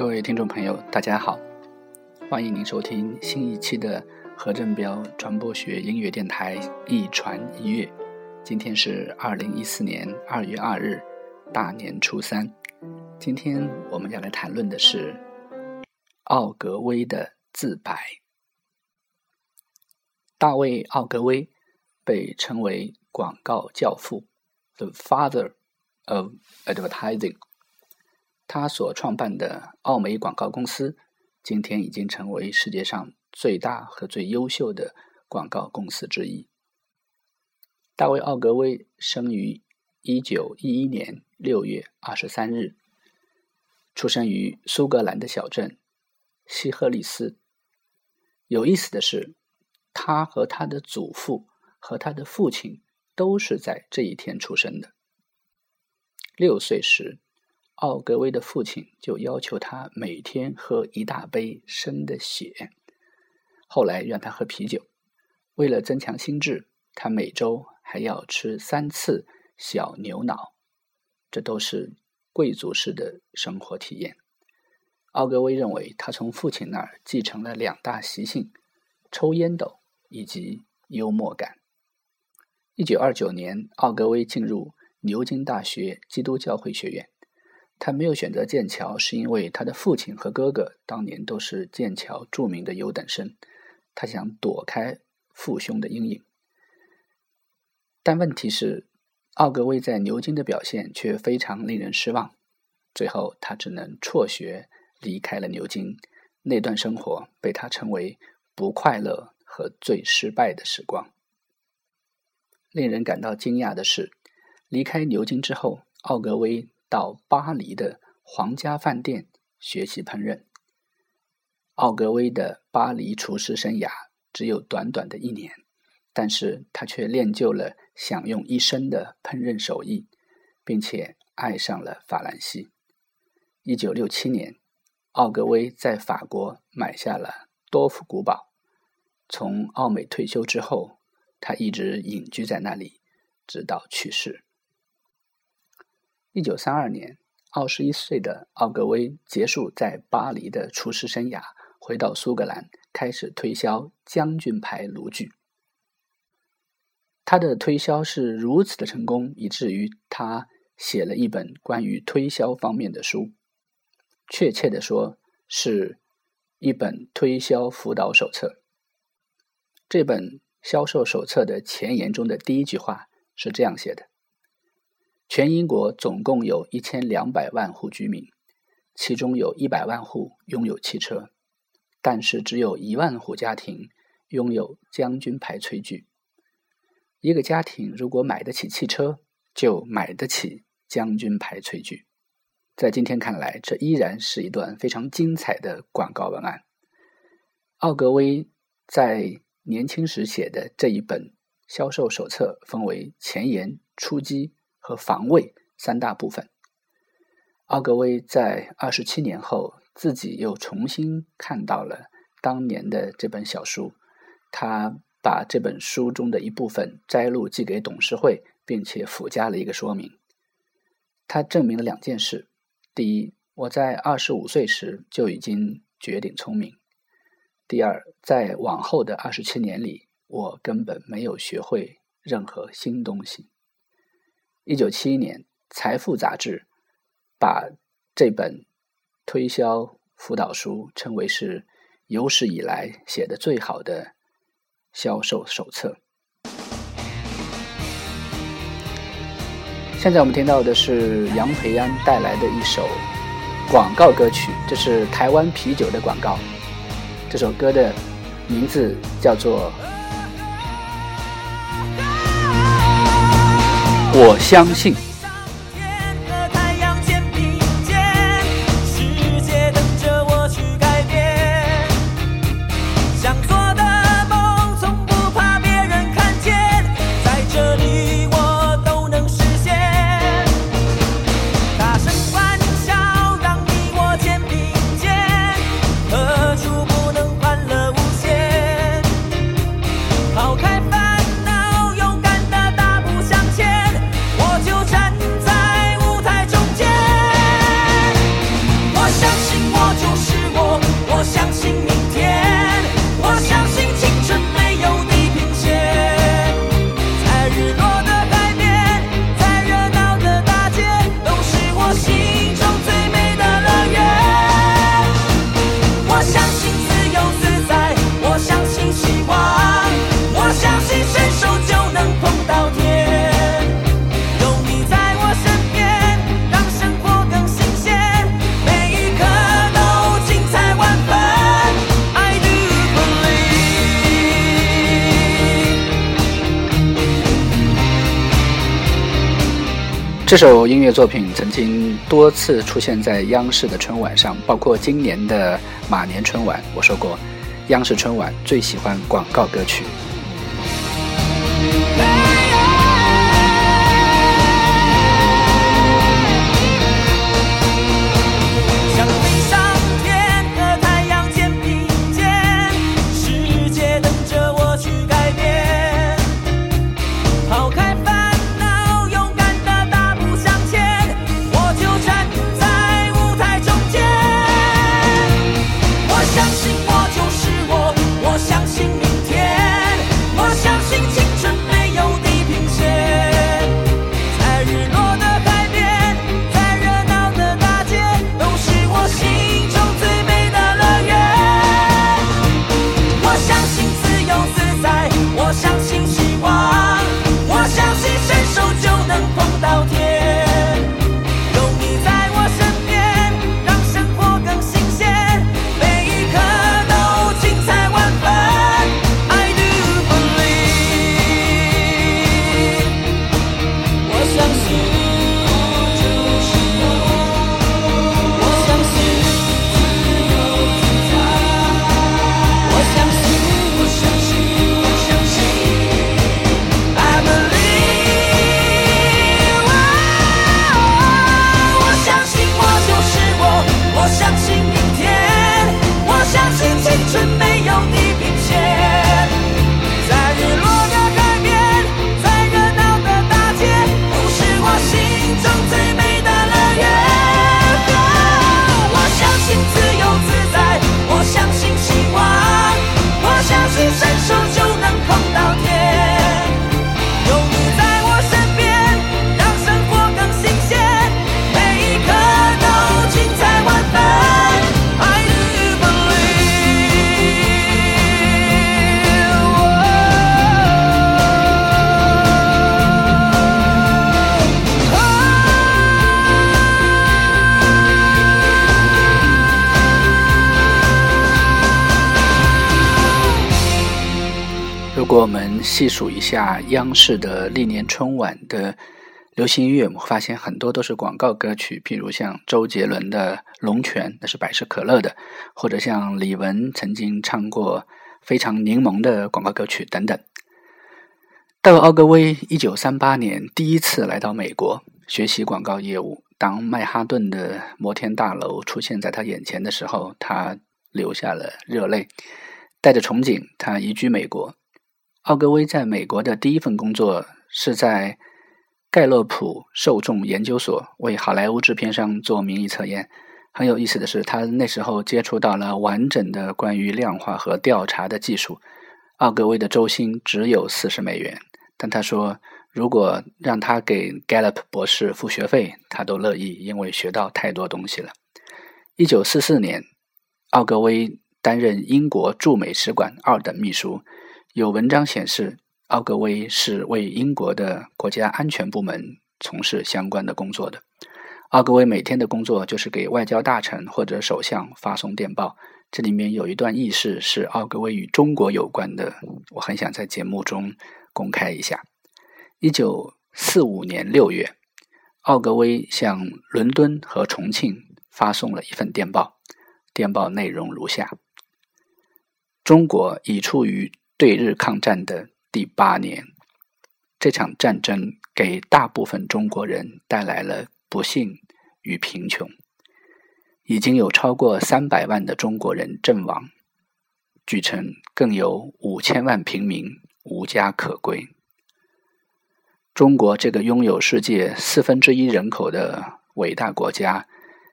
各位听众朋友，大家好，欢迎您收听新一期的何振彪传播学音乐电台《一传一乐》。今天是二零一四年二月二日，大年初三。今天我们要来谈论的是奥格威的自白。大卫·奥格威被称为广告教父 （The Father of Advertising）。他所创办的奥美广告公司，今天已经成为世界上最大和最优秀的广告公司之一。大卫·奥格威生于一九一一年六月二十三日，出生于苏格兰的小镇西赫利斯。有意思的是，他和他的祖父和他的父亲都是在这一天出生的。六岁时。奥格威的父亲就要求他每天喝一大杯生的血，后来让他喝啤酒。为了增强心智，他每周还要吃三次小牛脑。这都是贵族式的生活体验。奥格威认为，他从父亲那儿继承了两大习性：抽烟斗以及幽默感。一九二九年，奥格威进入牛津大学基督教会学院。他没有选择剑桥，是因为他的父亲和哥哥当年都是剑桥著名的优等生，他想躲开父兄的阴影。但问题是，奥格威在牛津的表现却非常令人失望，最后他只能辍学离开了牛津。那段生活被他称为不快乐和最失败的时光。令人感到惊讶的是，离开牛津之后，奥格威。到巴黎的皇家饭店学习烹饪。奥格威的巴黎厨师生涯只有短短的一年，但是他却练就了享用一生的烹饪手艺，并且爱上了法兰西。一九六七年，奥格威在法国买下了多夫古堡。从奥美退休之后，他一直隐居在那里，直到去世。一九三二年，二十一岁的奥格威结束在巴黎的厨师生涯，回到苏格兰，开始推销将军牌炉具。他的推销是如此的成功，以至于他写了一本关于推销方面的书，确切的说，是一本推销辅导手册。这本销售手册的前言中的第一句话是这样写的。全英国总共有一千两百万户居民，其中有一百万户拥有汽车，但是只有一万户家庭拥有将军牌炊具。一个家庭如果买得起汽车，就买得起将军牌炊具。在今天看来，这依然是一段非常精彩的广告文案。奥格威在年轻时写的这一本销售手册，分为前言、出击。和防卫三大部分。奥格威在二十七年后，自己又重新看到了当年的这本小书，他把这本书中的一部分摘录寄给董事会，并且附加了一个说明。他证明了两件事：第一，我在二十五岁时就已经绝顶聪明；第二，在往后的二十七年里，我根本没有学会任何新东西。一九七一年，《财富》杂志把这本推销辅导书称为是有史以来写的最好的销售手册。现在我们听到的是杨培安带来的一首广告歌曲，这是台湾啤酒的广告。这首歌的名字叫做。我相信。这首音乐作品曾经多次出现在央视的春晚上，包括今年的马年春晚。我说过，央视春晚最喜欢广告歌曲。果我们细数一下央视的历年春晚的流行音乐，我们发现很多都是广告歌曲，譬如像周杰伦的《龙泉》，那是百事可乐的；或者像李玟曾经唱过《非常柠檬》的广告歌曲等等。到奥格威一九三八年第一次来到美国学习广告业务，当曼哈顿的摩天大楼出现在他眼前的时候，他流下了热泪，带着憧憬，他移居美国。奥格威在美国的第一份工作是在盖洛普受众研究所为好莱坞制片商做民意测验。很有意思的是，他那时候接触到了完整的关于量化和调查的技术。奥格威的周薪只有四十美元，但他说，如果让他给 Gallup 博士付学费，他都乐意，因为学到太多东西了。一九四四年，奥格威担任英国驻美使馆二等秘书。有文章显示，奥格威是为英国的国家安全部门从事相关的工作的。奥格威每天的工作就是给外交大臣或者首相发送电报。这里面有一段轶事是奥格威与中国有关的，我很想在节目中公开一下。一九四五年六月，奥格威向伦敦和重庆发送了一份电报，电报内容如下：中国已处于。对日抗战的第八年，这场战争给大部分中国人带来了不幸与贫穷，已经有超过三百万的中国人阵亡，据称更有五千万平民无家可归。中国这个拥有世界四分之一人口的伟大国家，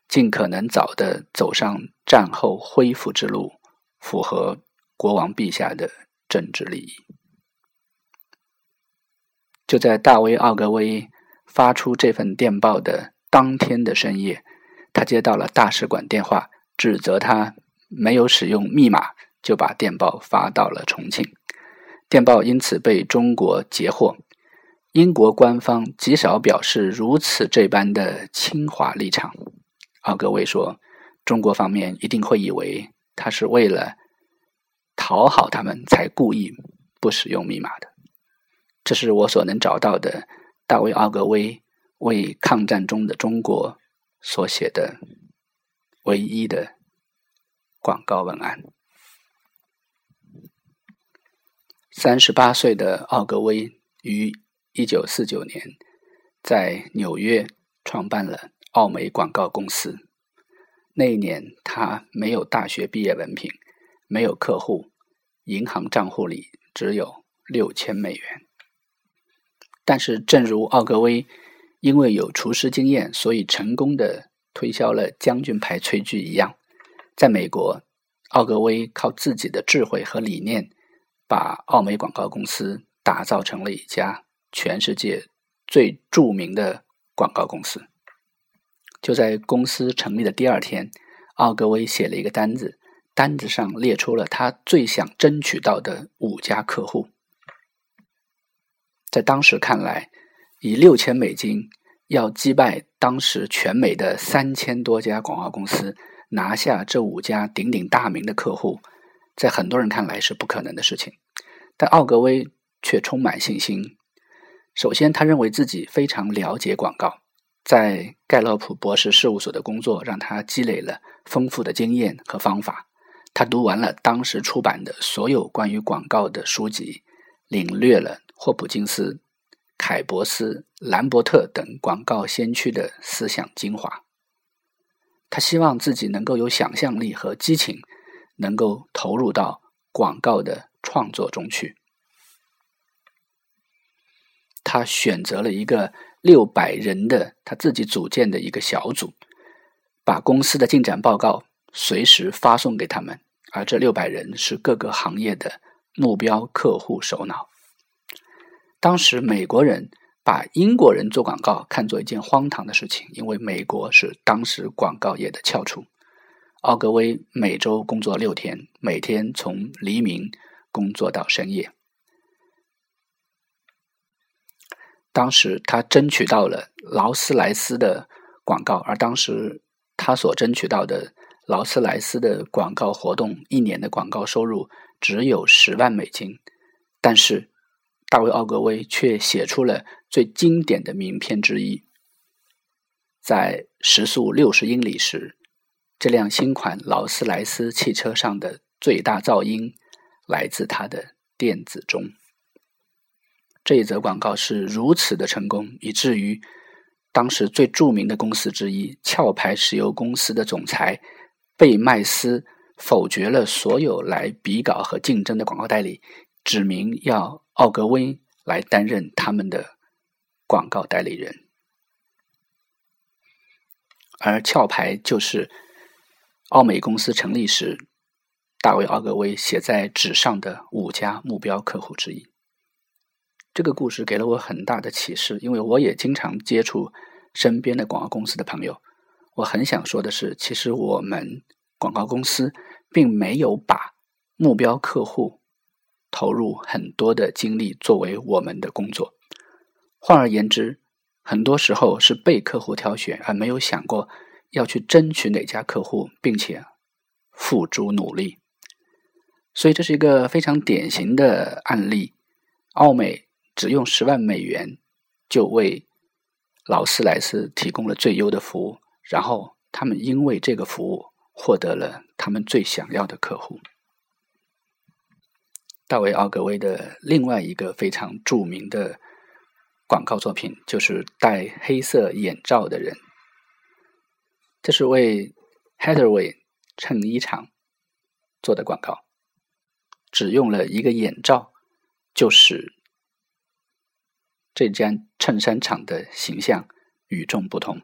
尽可能早的走上战后恢复之路，符合国王陛下的。政治利益。就在大卫·奥格威发出这份电报的当天的深夜，他接到了大使馆电话，指责他没有使用密码就把电报发到了重庆。电报因此被中国截获。英国官方极少表示如此这般的侵华立场。奥格威说：“中国方面一定会以为他是为了。”讨好他们才故意不使用密码的，这是我所能找到的大卫·奥格威为抗战中的中国所写的唯一的广告文案。三十八岁的奥格威于一九四九年在纽约创办了奥美广告公司。那一年，他没有大学毕业文凭，没有客户，银行账户里只有六千美元。但是，正如奥格威因为有厨师经验，所以成功的推销了将军牌炊具一样，在美国，奥格威靠自己的智慧和理念。把奥美广告公司打造成了一家全世界最著名的广告公司。就在公司成立的第二天，奥格威写了一个单子，单子上列出了他最想争取到的五家客户。在当时看来，以六千美金要击败当时全美的三千多家广告公司，拿下这五家鼎鼎大名的客户。在很多人看来是不可能的事情，但奥格威却充满信心。首先，他认为自己非常了解广告，在盖洛普博士事务所的工作让他积累了丰富的经验和方法。他读完了当时出版的所有关于广告的书籍，领略了霍普金斯、凯博斯、兰伯特等广告先驱的思想精华。他希望自己能够有想象力和激情。能够投入到广告的创作中去。他选择了一个六百人的他自己组建的一个小组，把公司的进展报告随时发送给他们。而这六百人是各个行业的目标客户首脑。当时美国人把英国人做广告看作一件荒唐的事情，因为美国是当时广告业的翘楚。奥格威每周工作六天，每天从黎明工作到深夜。当时他争取到了劳斯莱斯的广告，而当时他所争取到的劳斯莱斯的广告活动一年的广告收入只有十万美金。但是大卫·奥格威却写出了最经典的名片之一，在时速六十英里时。这辆新款劳斯莱斯汽车上的最大噪音来自它的电子钟。这一则广告是如此的成功，以至于当时最著名的公司之一——壳牌石油公司的总裁贝麦斯否决了所有来比稿和竞争的广告代理，指明要奥格威来担任他们的广告代理人。而壳牌就是。奥美公司成立时，大卫·奥格威写在纸上的五家目标客户之一。这个故事给了我很大的启示，因为我也经常接触身边的广告公司的朋友。我很想说的是，其实我们广告公司并没有把目标客户投入很多的精力作为我们的工作。换而言之，很多时候是被客户挑选，而没有想过。要去争取哪家客户，并且付诸努力，所以这是一个非常典型的案例。奥美只用十万美元就为劳斯莱斯提供了最优的服务，然后他们因为这个服务获得了他们最想要的客户。大卫·奥格威的另外一个非常著名的广告作品，就是戴黑色眼罩的人。这是为 Hathaway 衬衣厂做的广告，只用了一个眼罩，就使这家衬衫厂的形象与众不同。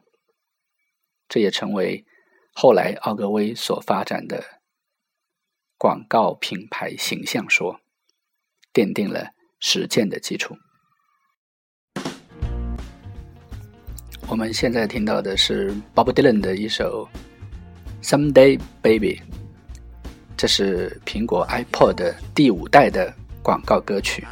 这也成为后来奥格威所发展的广告品牌形象说，奠定了实践的基础。我们现在听到的是 Bob Dylan 的一首《Someday Baby》，这是苹果 iPod 第五代的广告歌曲。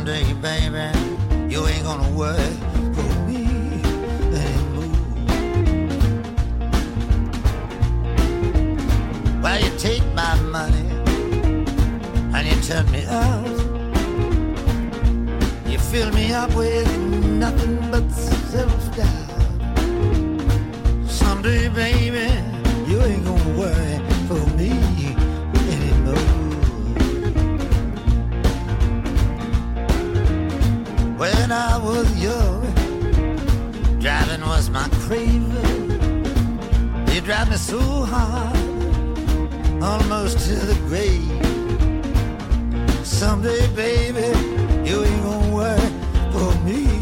someday, baby, you ain't gonna worry for me anymore. Well, you take my money and you turn me out. You fill me up with nothing but self-doubt. Someday, baby, you ain't gonna worry. When I was young, driving was my craving. You drive me so hard, almost to the grave. Someday, baby, you ain't gonna work for me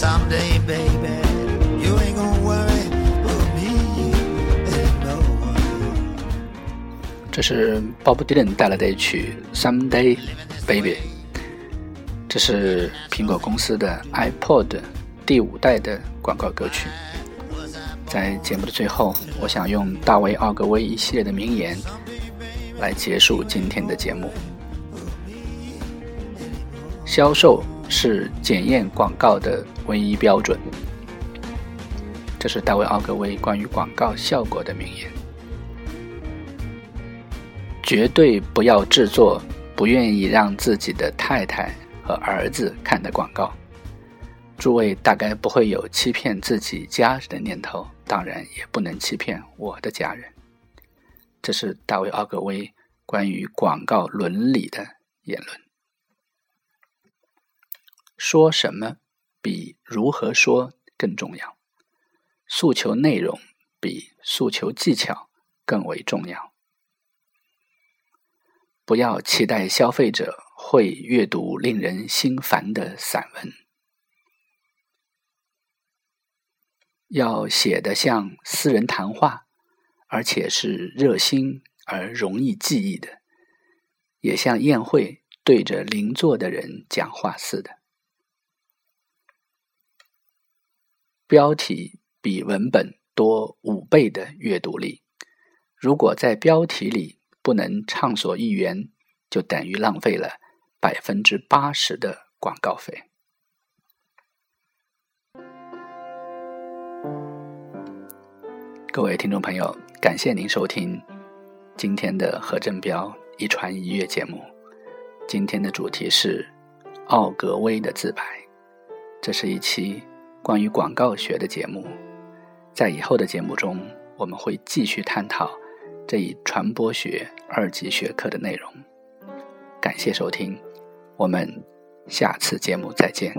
Someday, baby, you ain't gon' worry for me anymore. 这是 Bob Dylan 带来的一曲《Someday Baby》，这是苹果公司的 iPod 第五代的广告歌曲。在节目的最后，我想用大卫·奥格威一系列的名言来结束今天的节目。销售是检验广告的唯一标准。这是大卫·奥格威关于广告效果的名言。绝对不要制作不愿意让自己的太太和儿子看的广告。诸位大概不会有欺骗自己家人的念头，当然也不能欺骗我的家人。这是大卫·奥格威关于广告伦理的言论。说什么比如何说更重要，诉求内容比诉求技巧更为重要。不要期待消费者会阅读令人心烦的散文，要写得像私人谈话，而且是热心而容易记忆的，也像宴会对着邻座的人讲话似的。标题比文本多五倍的阅读力，如果在标题里不能畅所欲言，就等于浪费了百分之八十的广告费。各位听众朋友，感谢您收听今天的何振彪一传一乐节目。今天的主题是奥格威的自白。这是一期关于广告学的节目。在以后的节目中，我们会继续探讨这一传播学二级学科的内容。感谢收听，我们下次节目再见。